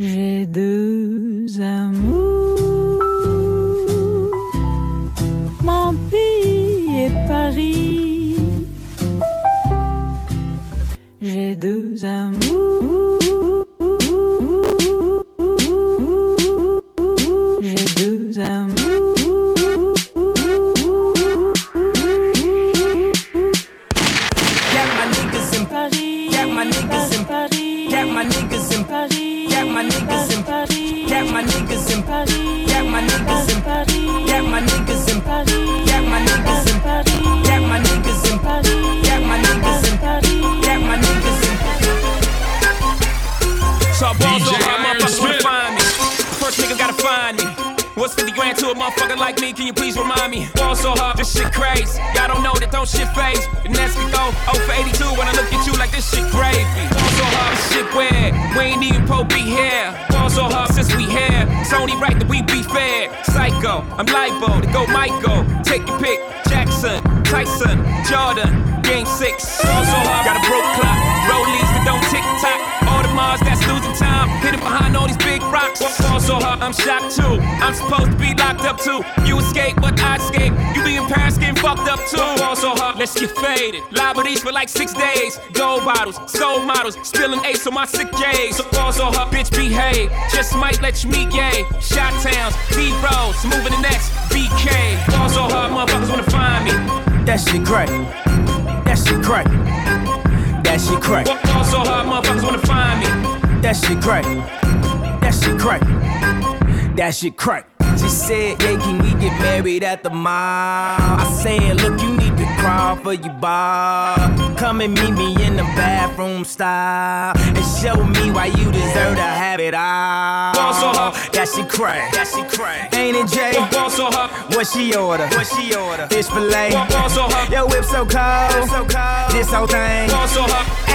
J'ai deux amours, mon pays et Paris. J'ai deux amours. A motherfucker like me? Can you please remind me? Ball so hard, this shit crazy. Y'all don't know that don't shit phase. And that's we go 0 for 82 when I look at you like this shit gravy. Ball so hard, this shit weird. We ain't even pro be here. Ball so hard since we here. It's only right that we be fair. Psycho, I'm libo to go Michael. Take your pick. Jackson, Tyson, Jordan, Game 6. Ball so hard, got a broke clock. Rollies that don't tick tock. All the Mars that's losing time. Hidden behind all these Fall so hard, I'm shocked too. I'm supposed to be locked up too. You escape, but I escape. You be in Paris getting fucked up too. Fall so hard, let's get faded. Liberties for like six days. Gold bottles, soul models, spilling ace on my sick days. So fall so hard, bitch behave. Just might let you meet gay. Shot towns, D Rose, moving the next BK. Fall so hard, motherfuckers wanna find me. That shit crack. That shit crack. That shit crack. Fall so hard, motherfuckers wanna find me. That shit crack. That shit crack. That shit crack. She said, yeah, can we get married at the mall? I said, look, you need to crawl for your bar. Come and meet me in the bathroom style. And show me why you deserve to have it all. So. That shit crack. That shit crack. Ain't it, Jay? So What she order? What she order? Fish fillet. so hard, Yo, whip so cold. So cold. This whole thing. so.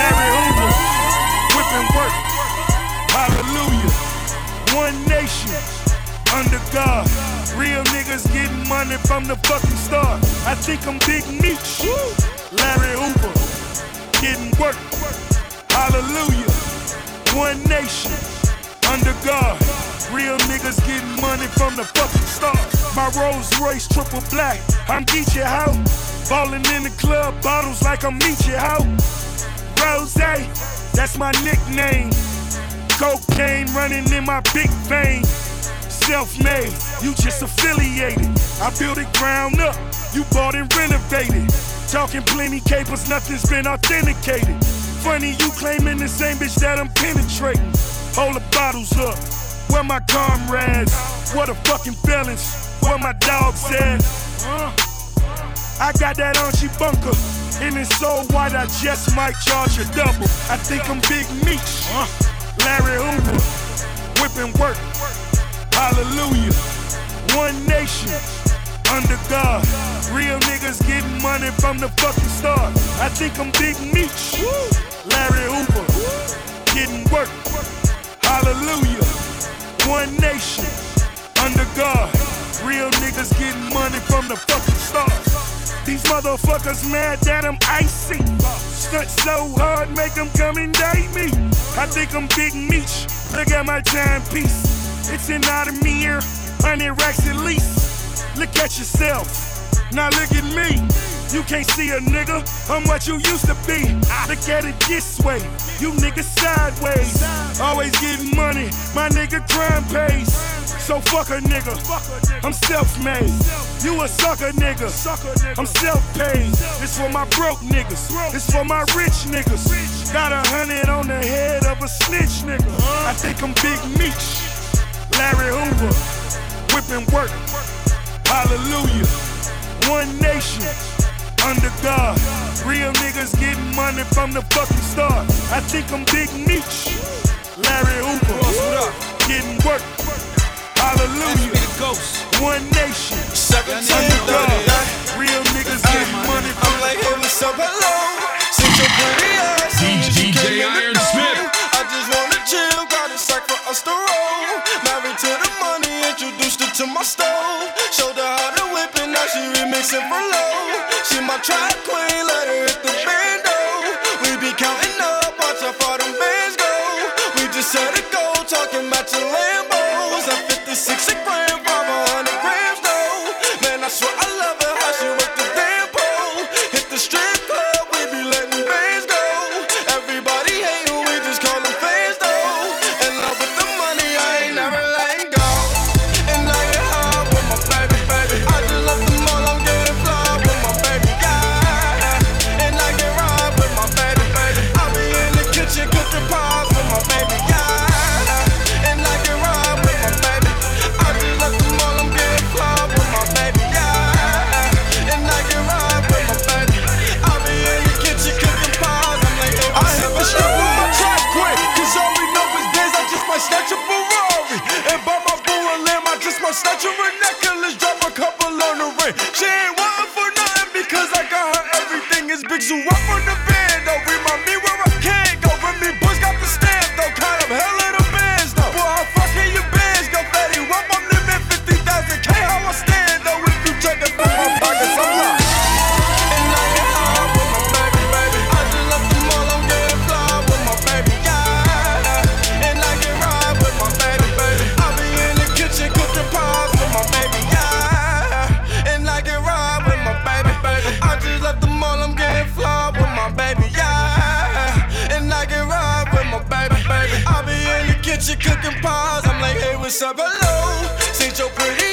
Larry Hoover. Whipping work. Hallelujah. One nation. Under God. Real niggas getting money from the fucking start. I think I'm Big Meech. Larry Hoover. Getting work. Hallelujah. One nation. Under God. Real niggas getting money from the fucking start. My Rolls Royce triple black. I'm Geechee out. Ballin' in the club, bottles like I'm Meechee out. Rose, that's my nickname. Cocaine running in my big vein. Self-made, you just affiliated. I built it ground up, you bought and renovated. Talking plenty capers, nothing's been authenticated. Funny you claiming the same bitch that I'm penetrating. Hold the bottles up, where my comrades? What a fucking felons, where my dogs at? Uh. I got that Archie bunker. And it's so white, I just might charge a double. I think I'm Big Meech. Larry Hoover. Whipping work. Hallelujah. One nation. Under God. Real niggas getting money from the fucking start. I think I'm Big Meech. Larry Hoover. Getting work. Hallelujah. One nation. Under God. Real niggas getting money from the fucking start. These motherfuckers mad that I'm icy. Stunt so hard, make them come and date me. I think I'm Big Meech. Look at my timepiece. It's an Audemar, 100 racks at least. Look at yourself. Now look at me. You can't see a nigga. I'm what you used to be. Look at it this way. You niggas sideways. Always getting money. My nigga crime pays. So fuck a nigga. I'm self-made. You a sucker nigga. I'm self-paid. This for my broke niggas. This for my rich niggas. Got a hundred on the head of a snitch nigga. I think I'm Big Meech. Larry Hoover. Whipping work. Hallelujah. One nation under God. Real niggas getting money from the fucking start. I think I'm Big Meech. Larry Hoover. Getting work. Hallelujah. Ghost. One nation. 17 Real niggas get money from I'm like, hey, what's up, hello? Since your pretty eyes. DJ, DJ Iron Smith. I just wanna chill. Got a sack for us to roll. Married to the money. Introduced her to my stove. Showed her how to whip it, now she remixing for low. She my track queen. Let her hit the bando. We be counting up. Watch how far them bands go. We just set a goal. Talking about your land the six grand. What's up, hello? Since you're pretty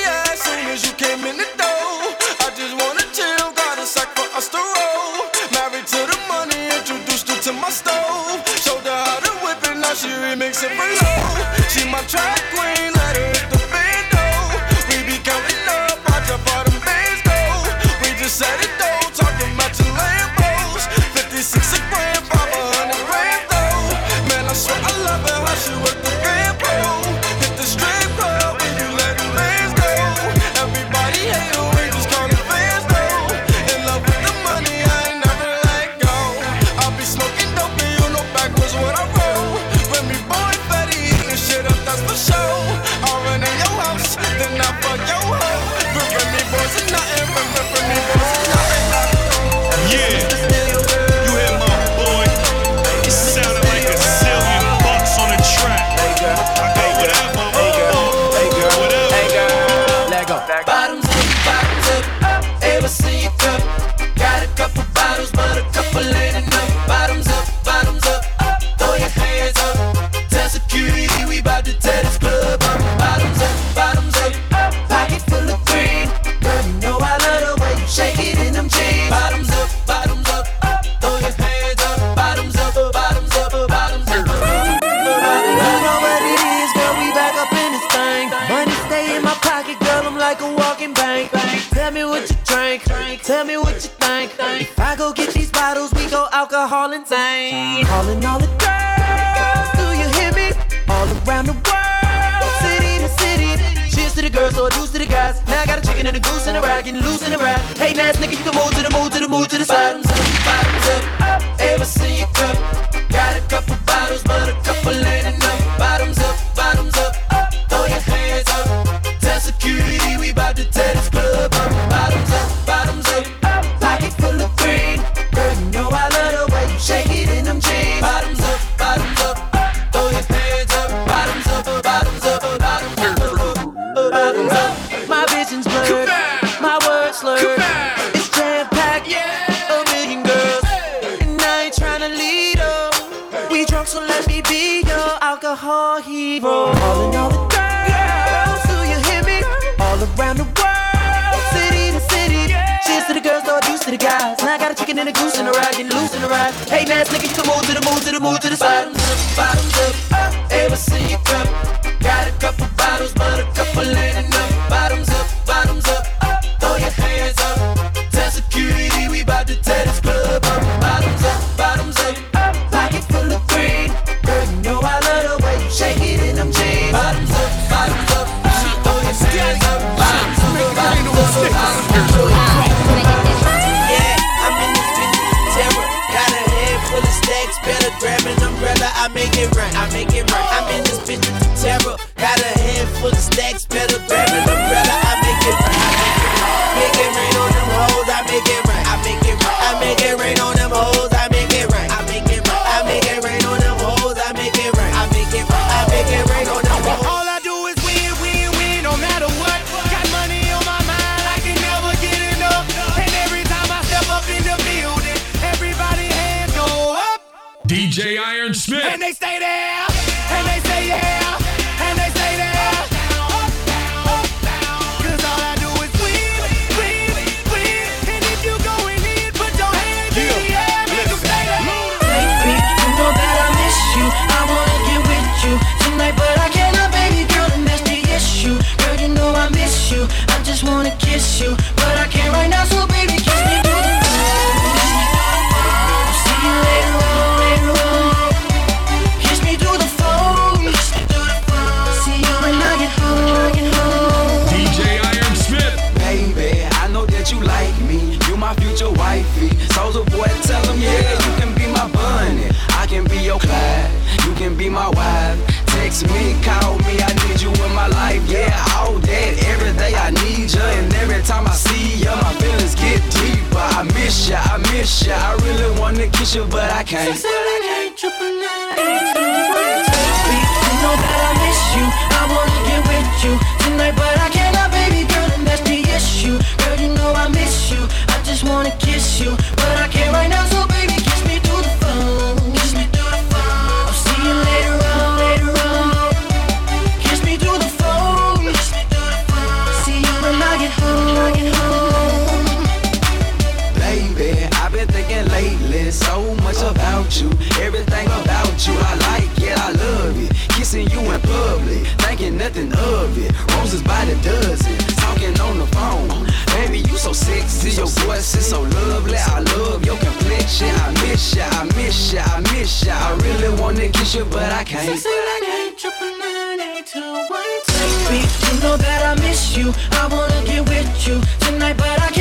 Harlan Zane. Calling all the girls, do you hear me? All around the world, city to city. Cheers to the girls, or so deuce to the guys. Now I got a chicken and a goose and a ride, getting loose in the ride. Hey, nice nigga, you can move to the move to the move to the side. shake the mood to the mood to the mood to the side. Bottoms up, bottoms up, ever see. Wanna kiss you, ya. I really wanna kiss you, but I can't. Baby, wanna kiss you, but I can't. Baby, you know that I miss you. I wanna get with you tonight, but I cannot,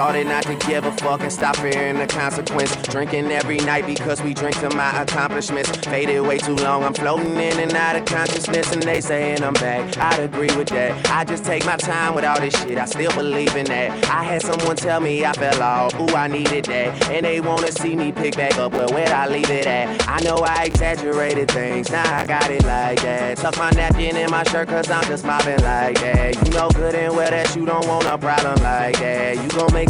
Started not to give a fuck and stop fearing the consequence. Drinking every night because we drink to my accomplishments. Faded way too long, I'm floating in and out of consciousness, and they saying I'm back. I'd agree with that. I just take my time with all this shit, I still believe in that. I had someone tell me I fell off, ooh, I needed that. And they wanna see me pick back up, but where'd I leave it at? I know I exaggerated things, now I got it like that. Tuck my napkin in my shirt, cause I'm just mobbing like that. You know good and well that you don't want a problem like that. You gon' make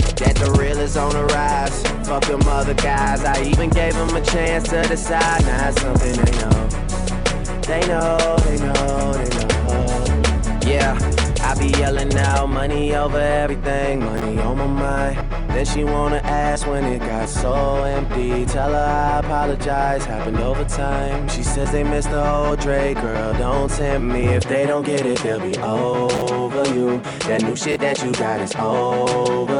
That the real is on the rise. Fuck them other guys. I even gave them a chance to decide. Now it's something they know. They know, they know, they know. Yeah, I be yelling out money over everything, money on my mind. Then she wanna ask when it got so empty. Tell her I apologize, happened over time. She says they missed the whole Dre, girl. Don't tempt me. If they don't get it, they'll be over you. That new shit that you got is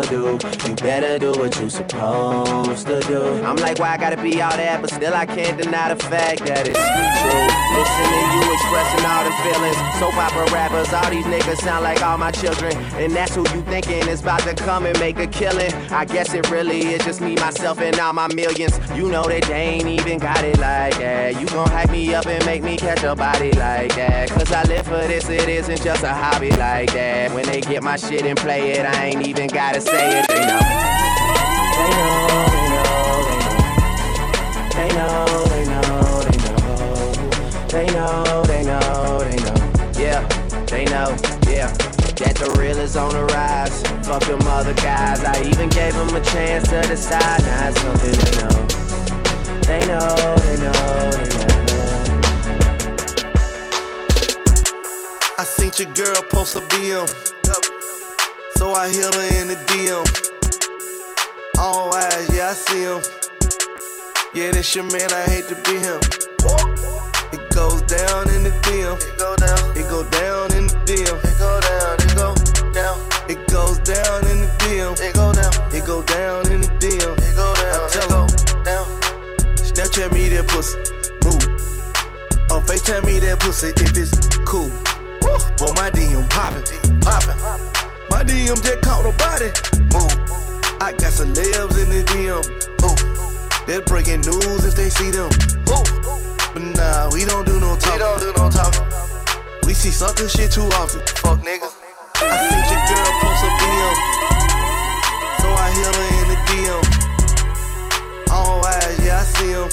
overdue. You better do what you're supposed to do. I'm like, why I gotta be all that? But still, I can't deny the fact that it's true. Listening to you expressing all the feelings. Soap opera rappers, all these niggas sound like like all my children. And that's who you thinking is about to come and make a killing. I guess it really is just me, myself, and all my millions. You know that they ain't even got it like that. You gon' hype me up and make me catch a body like that. Cause I live for this, it isn't just a hobby like that. When they get my shit and play it, I ain't even gotta say it. They know. They know, they know, they know. They know, they know, they know. They know, they know. Yeah, they know, yeah. That the real is on the rise. Fuck them other guys. I even gave them a chance to decide. Now it's something they know. They know, they know, they know. I seen your girl post a BM. So I hit her in the DM. All eyes, yeah, I see him. Yeah, that's your man, I hate to be him. It goes down in the DM. It go down. It go down in the DM. It go down. It go down. It goes down in the DM. It go down. It go down in the DM. It go down. I tell her down. Snapchat me that pussy. Move. Or FaceTime me that pussy if it's cool. Well, my DM poppin', poppin'. My DM just caught a body. Move. I got celebs in the DM. Ooh. They're breaking news if they see them. Ooh. But nah, we don't do no talking. We don't do no talking. We see sucker shit too often. Fuck nigga. I seen your girl post a DM. So I hit her in the DM. All eyes, yeah, I see him.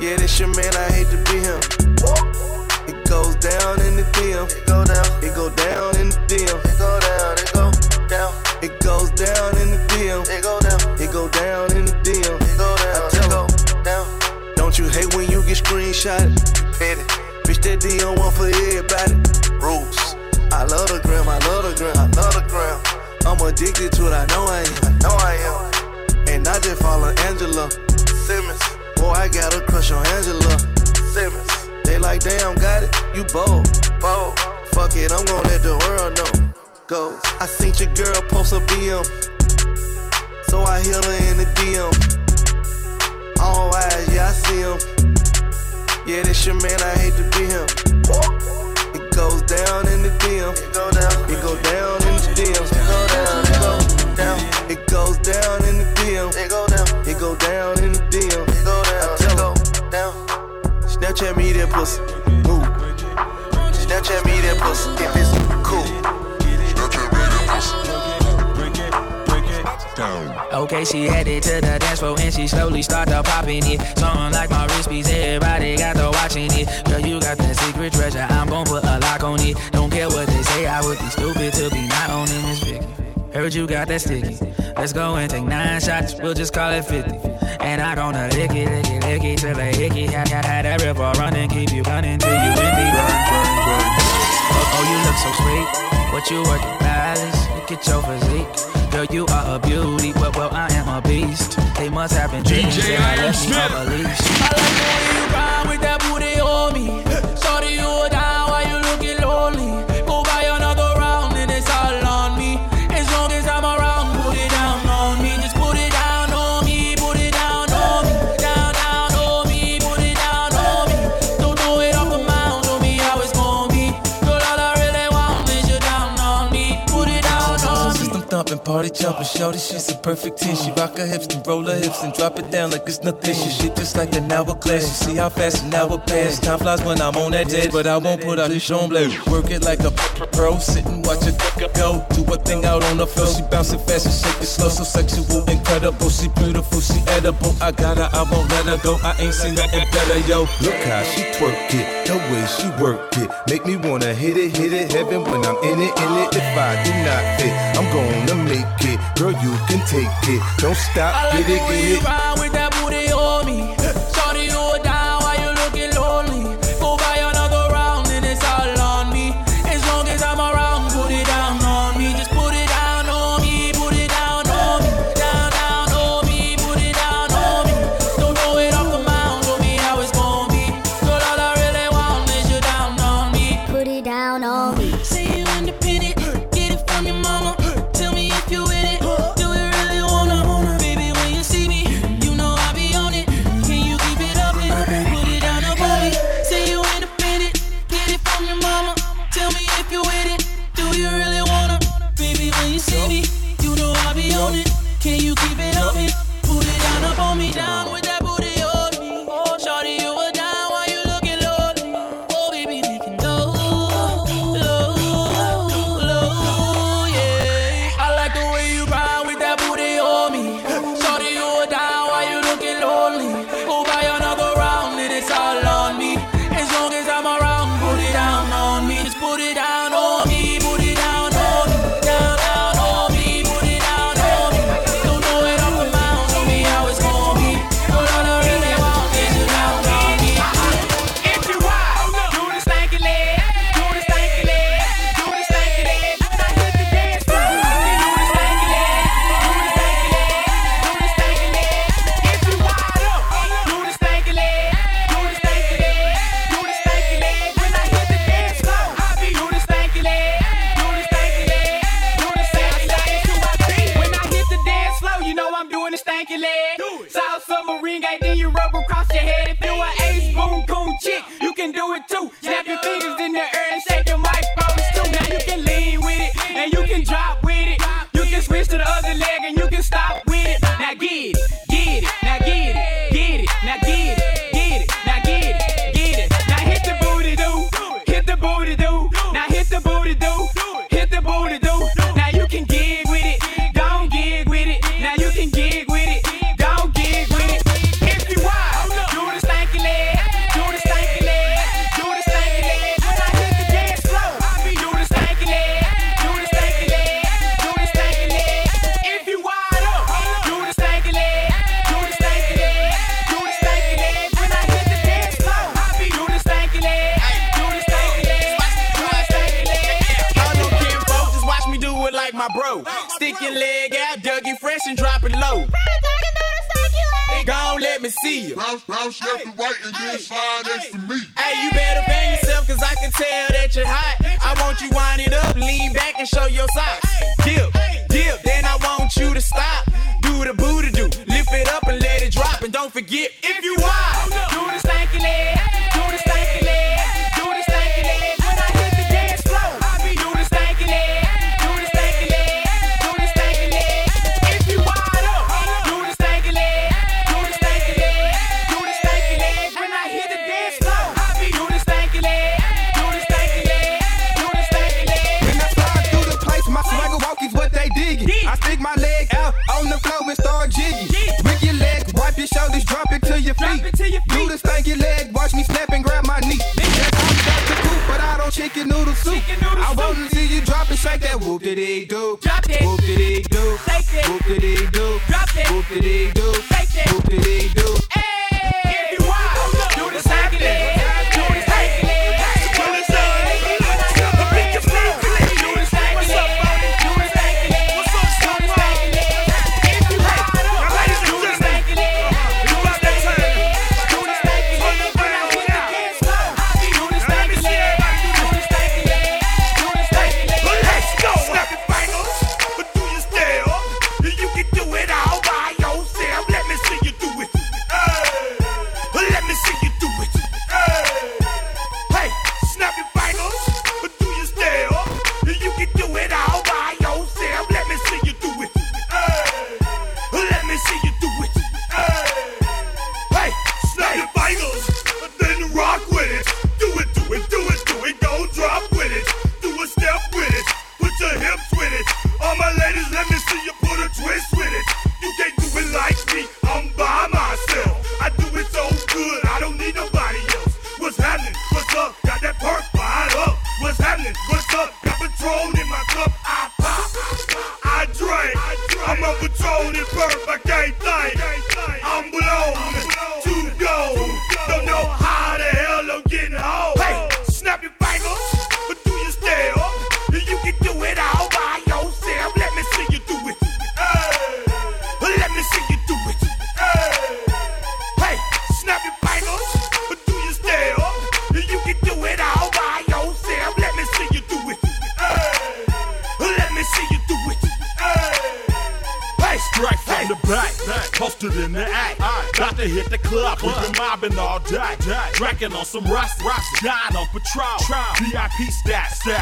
Yeah, this your man, I hate to be him. It goes down in the DM. It go down. It go down in the DM. It go down. It go down. It goes down in the DM. It go down. It go down in the DM. It go down. I tell her, down. Don't you hate when you get screenshotted? Petty. Bitch, that DM one for everybody. Rules. I love the gram. I love the gram. I love the gram. I'm addicted to it. I know I am. I know I am. And I just follow Angela Simmons. Boy, I got a crush on Angela Simmons. They like, damn, got it. You bold. Bold. Fuck it, I'm gonna let the world know. Go. I seen your girl post a BM. So I hit her in the DM. All eyes, yeah, I see him. Yeah, this your man, I hate to be him. It goes down in the DM. It go down. It go down in the DMs. It go down. It go down. It goes down in the DM. It go down. It go down in the DM. It go down. It go down. Snapchat me that pussy. Move. Snapchat me that pussy if it's cool. Snapchat me that pussy. Okay, she headed to the dance floor and she slowly started popping it. Something like my wrist piece, everybody got to watching it. Girl, you got that secret treasure, I'm gon' put a lock on it. Don't care what they say, I would be stupid to be not this big. Heard you got that sticky. Let's go and take nine shots, we'll just call it 50. And I gonna lick it, lick it, lick it till they hickey. Had, had, had that river running, keep you running till you empty. Oh, oh, you look so sweet. What you working balance? Look at your physique. Girl, you are a beauty, well, well, I am a beast. They must have been dreams DJ that I am left Smith. off a leash. I like the way you ride with that booty on me. Party jumping, shorty, she's a perfect 10. She rock her hips and roll her hips and drop it down like it's nothing. She shit just like an hourglass. You see how fast an hour pass. Time flies when I'm on that jet, but I won't put out this on blade. Work it like a pro, sit and watch it go. Do a thing out on the floor. She bouncing fast and shake it slow, so sexual, incredible. She beautiful, she edible. I got her, I won't let her go. I ain't seen nothing better, yo. Look how she twerk it, the way she work it. Make me wanna hit it, hit it, heaven when I'm in it, in it. If I do not fit, I'm gonna make it. Girl, you can take it. Don't stop, I like get it, get it. And show your socks.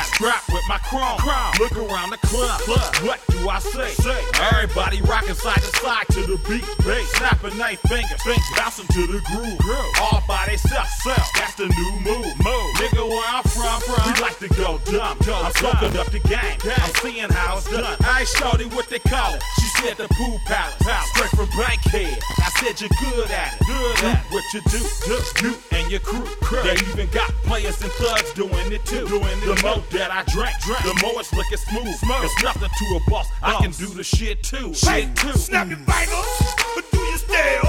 Strapped with my chrome. Look around the club, what do I say? say? Everybody rocking side to side to the beat, beat. snapping they fingers, fingers, bouncing to the groove. All by themselves, self. That's the new move. move. Nigga, where I'm from, from, we like to go dumb. I'm soaking up the game. I'm seeing how it's done. I shorty what they call it. She said the pool palace, straight from Bankhead. I said you're good at it. Good at what you do, do, you and your crew. They even got players and thugs doing it too. Doing it the more that I drink, drink, the more it's looking smooth. It's nothing to a boss. I can do the shit too. Shit too. Snap your fingers, but do you step?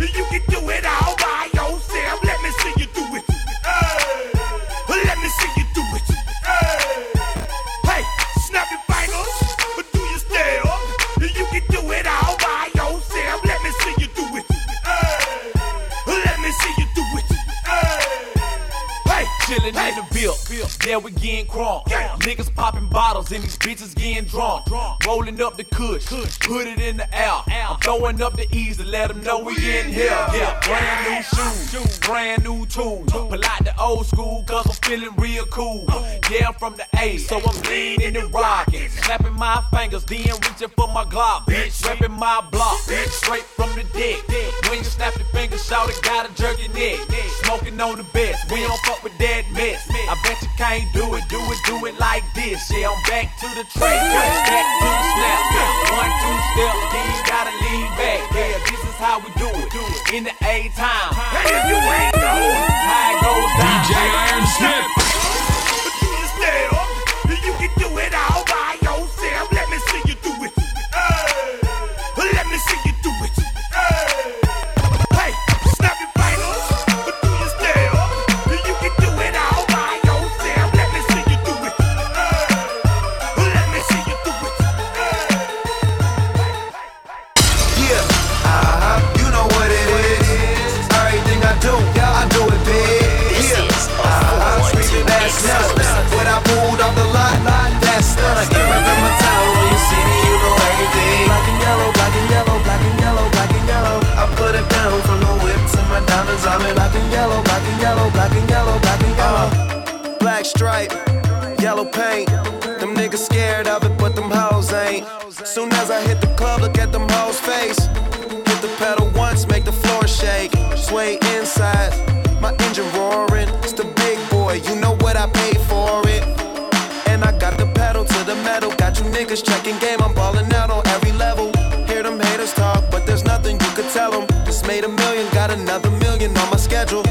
You can do it all by yeah, we getting crunk. Niggas popping bottles and these bitches getting drunk. Rolling up the kush, put it in the air. I'm throwing up the ease to let them know we in here. Yeah, brand new shoes, brand new tools. Pull out the old school, cause I'm feeling real cool. Yeah, I'm from the A, so I'm leaning and rocking. Snapping my fingers, then reaching for my Glock. Bitch, repping my block, bitch, straight from the dick. When you snap your fingers, shout it, gotta jerk your neck. Smoking on the best, we don't fuck with that mess. Can't do it, do it, do it like this. Yeah, I'm back to the track, back to the snap. One, two step, then you gotta lean back. Yeah, this is how we do it. In the A time. And if you ain't know it goes down. DJ Iron Smith. Yellow paint. Them niggas scared of it, but them hoes ain't. Soon as I hit the club, look at them hoes' face. Hit the pedal once, make the floor shake. Sway inside, my engine roaring. It's the big boy, you know what I paid for it. And I got the pedal to the metal. Got you niggas checking game, I'm balling out on every level. Hear them haters talk, but there's nothing you could tell them. Just made a million, got another million on my schedule.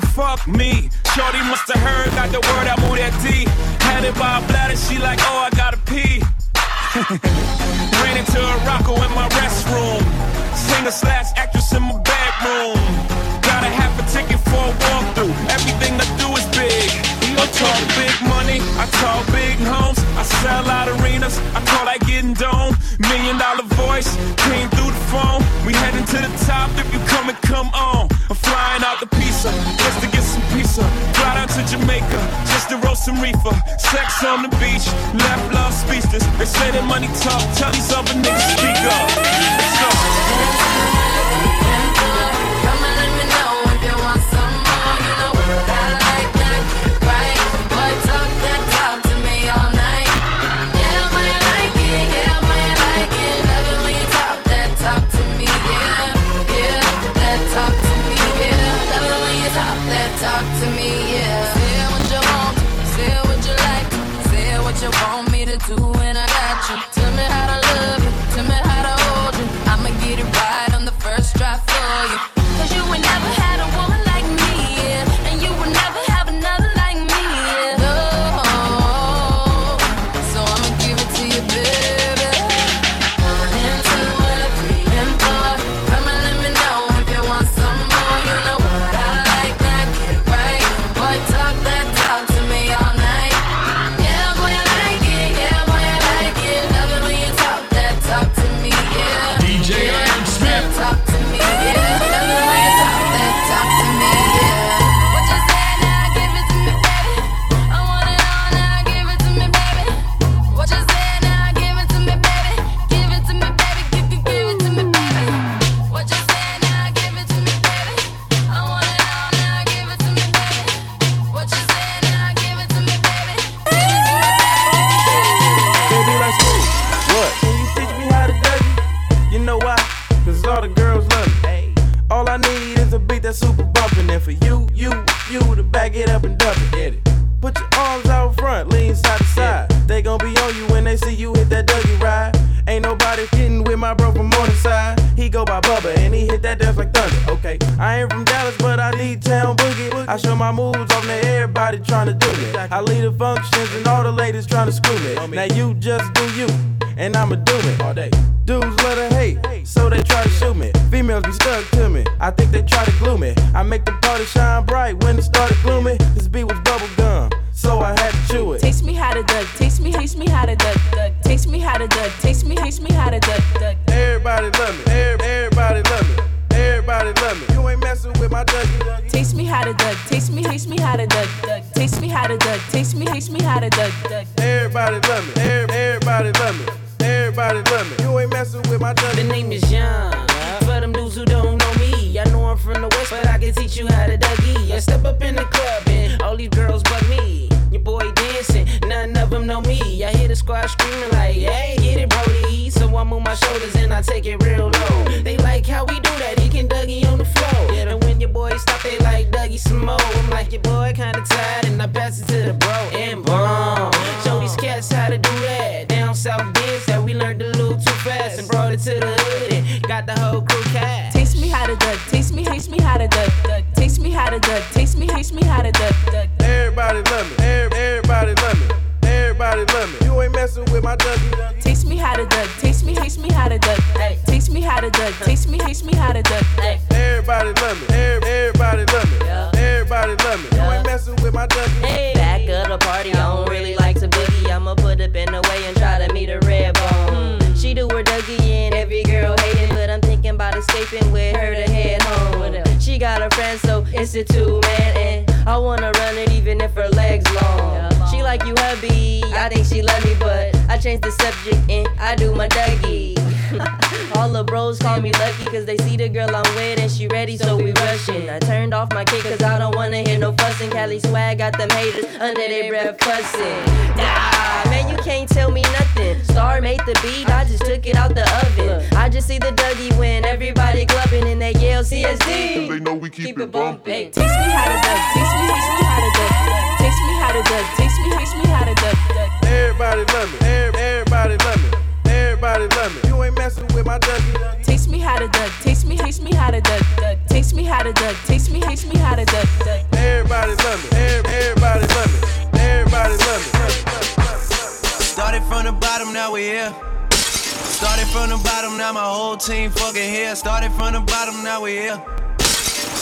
City fuck me. Shorty must have heard, got the word, I move that D. Had it by a bladder, she like, oh, I gotta pee. Ran into a rocko in my restroom. Singer slash actress in my bedroom. Got a half a ticket for a walkthrough. Everything I do is big. I talk big money, I talk big homes, I sell out arenas, I call that getting dome. Million dollar voice came through the phone. We heading to the top if you come and come on. I'm flying out the pizza just to get some pizza. Fly out to Jamaica just to roast some reefer. Sex on the beach, left love speechless. They say that money talk, tell these other niggas speak up. Let's go. had a started shine bright, when it started blooming. escaping with her to head home. She got a friend, so it's a two man. And I wanna run it even if her legs long. She like you, hubby. I think she love me, but I change the subject and I do my Dougie. All the bros call me lucky cause they see the girl I'm with and she ready, so we rushing. I turned off my kick cause I don't wanna hear no fussing. Cali swag got them haters under their breath fussing. Nah, man, you can't tell me nothing. Star made the beat, I just took it out the oven. I just see the Dougie win, everybody clubbing and they yell CSD. They know we keep, keep it bumping. Teach me how to duck, teach me, teach me how to duck how to duck. Teach me, teach me how to duck. Everybody love me. Everybody love me. Everybody love me. You ain't messing with my duck. Teach me how to duck. Teach me, teach me how to duck. Teach me how to duck. Teach me, teach me how to duck. Everybody love me. Everybody love me. Everybody love me. Started from the bottom, now we here. Started from the bottom, now my whole team fucking here. Started from the bottom, now we here.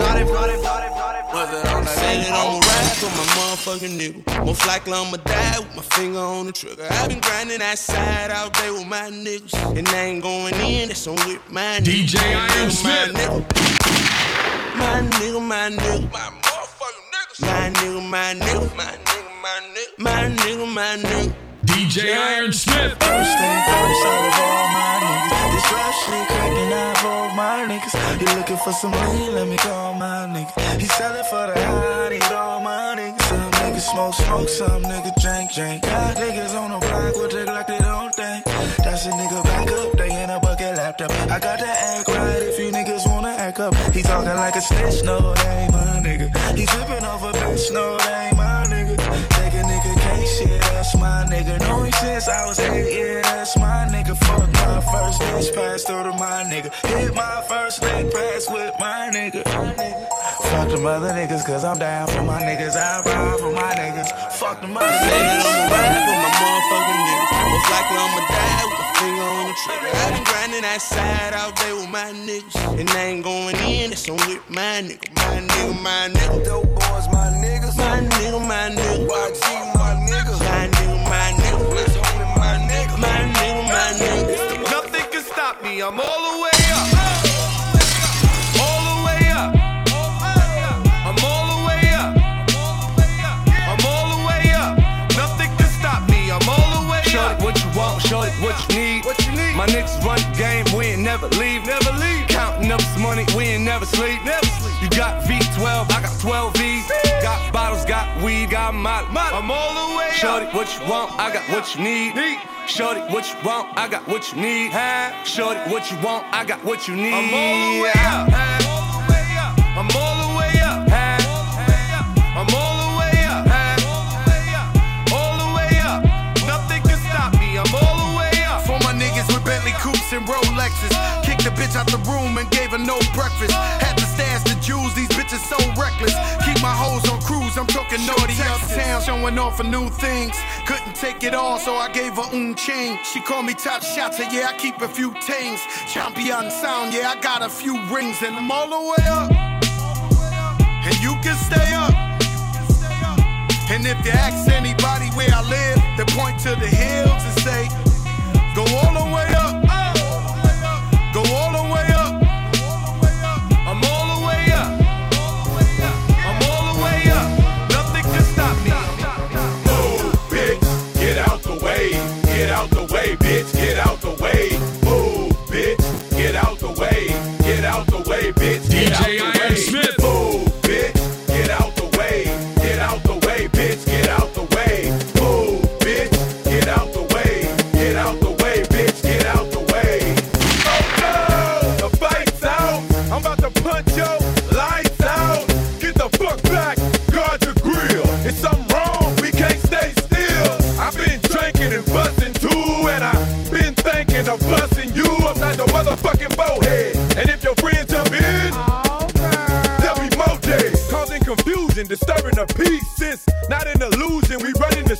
Started from was it on Said that I'ma ride for my motherfucking nigga. Most likely I'ma die with my finger on the trigger. i been grinding that side out there with my niggas. And they ain't going in, that's on with my nigga. DJ Iron My Smith. nigga. My nigga, my nigga. My motherfucking niggas. My nigga, my nigga. My nigga, my nigga. My nigga, my nigga. DJ Iron Smith. First thing first, out of all my niggas. Shit cracking out all my niggas. You looking for some lean? Let me call my nigga. He sellin' for the high, need all my niggas. Some niggas smoke, smoke, some niggas drink, drink. Got niggas on the block with the like they don't think. That's a nigga back up, they in a bucket laptop. I got to act right if you niggas wanna act up. He talking like a snitch, no, that ain't my nigga. He tripping a bitch, no, that ain't first pass through to my nigga. Hit my first leg pass with my nigga. Fuck them other niggas, cause I'm down for my niggas. I ride for my niggas. Fuck them other Said that I'ma niggas. ride for my motherfucking niggas. Most likely I'ma die with my finger on the trigger. i been grinding that side out there with my niggas. And they ain't going in, that's on with my nigga. My nigga, my nigga. Dope boys, my niggas. My nigga, my nigga. YG, my I'm all the way My niggas run the game, we ain't never leave. Never leave. Counting up some money, we ain't never sleep. Never sleep. You got V12, I got 12 V's. Got bottles, got weed, got molly. I'm all the way up. Shorty, what you want, I got what you need. Shorty, what you want, I got what you need. Shorty, what you want, I got what you need. I'm all the way up. I'm Kicked the bitch out the room and gave her no breakfast. Had to stash the jewels, these bitches so reckless. Keep my hoes on cruise, I'm talking no uptown, showing off for new things. Couldn't take it all, so I gave her un chain. She called me top shotter, yeah, I keep a few tings. Champion sound, yeah, I got a few rings, and I'm all the way up. And you can stay up. And if you ask anybody where I live, they point to the hills and say, Go all the way up.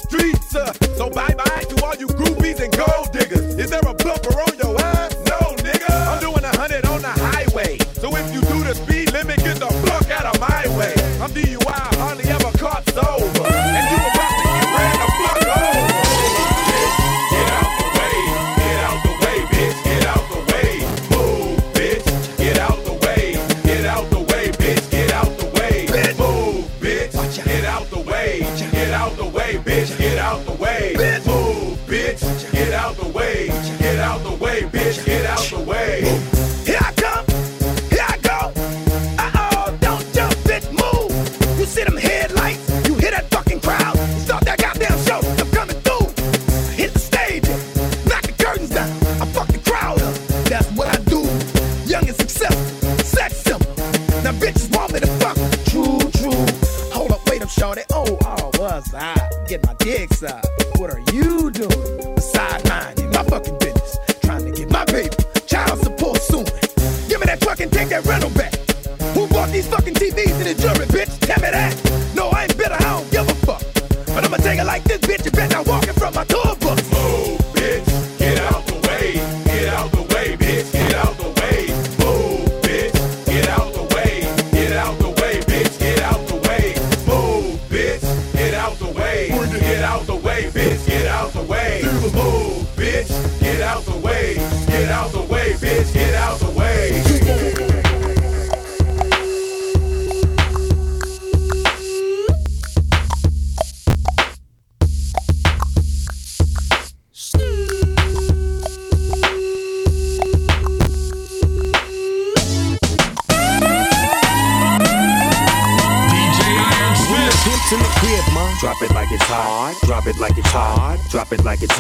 Streets. Uh, so bye bye to all you groupies and gold diggers. Is there a bumper on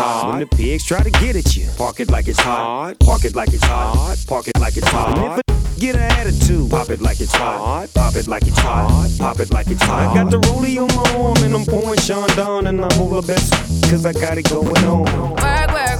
hot. When the pigs try to get at you, park it like it's hot. Park it like it's hot. Park it like it's hot. And if a get an attitude, pop it like it's hot. Pop it like it's hot. Pop it like it's hot. I got the rollie on my arm and I'm pouring Chandon and I'm over best cause I got it going on. Work, work, work, work,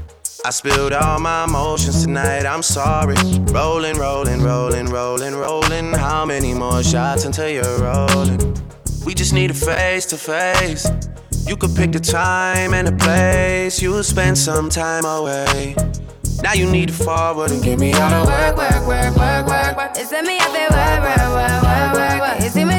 I spilled all my emotions tonight, I'm sorry. Rolling, rolling, rolling, rolling, rolling. How many more shots until you're rolling? We just need a face to face. You could pick the time and the place. You'll spend some time away. Now you need to forward and give me all the work, work, work, work, work, work. It's me, feel work, work, work, work, work, work. Me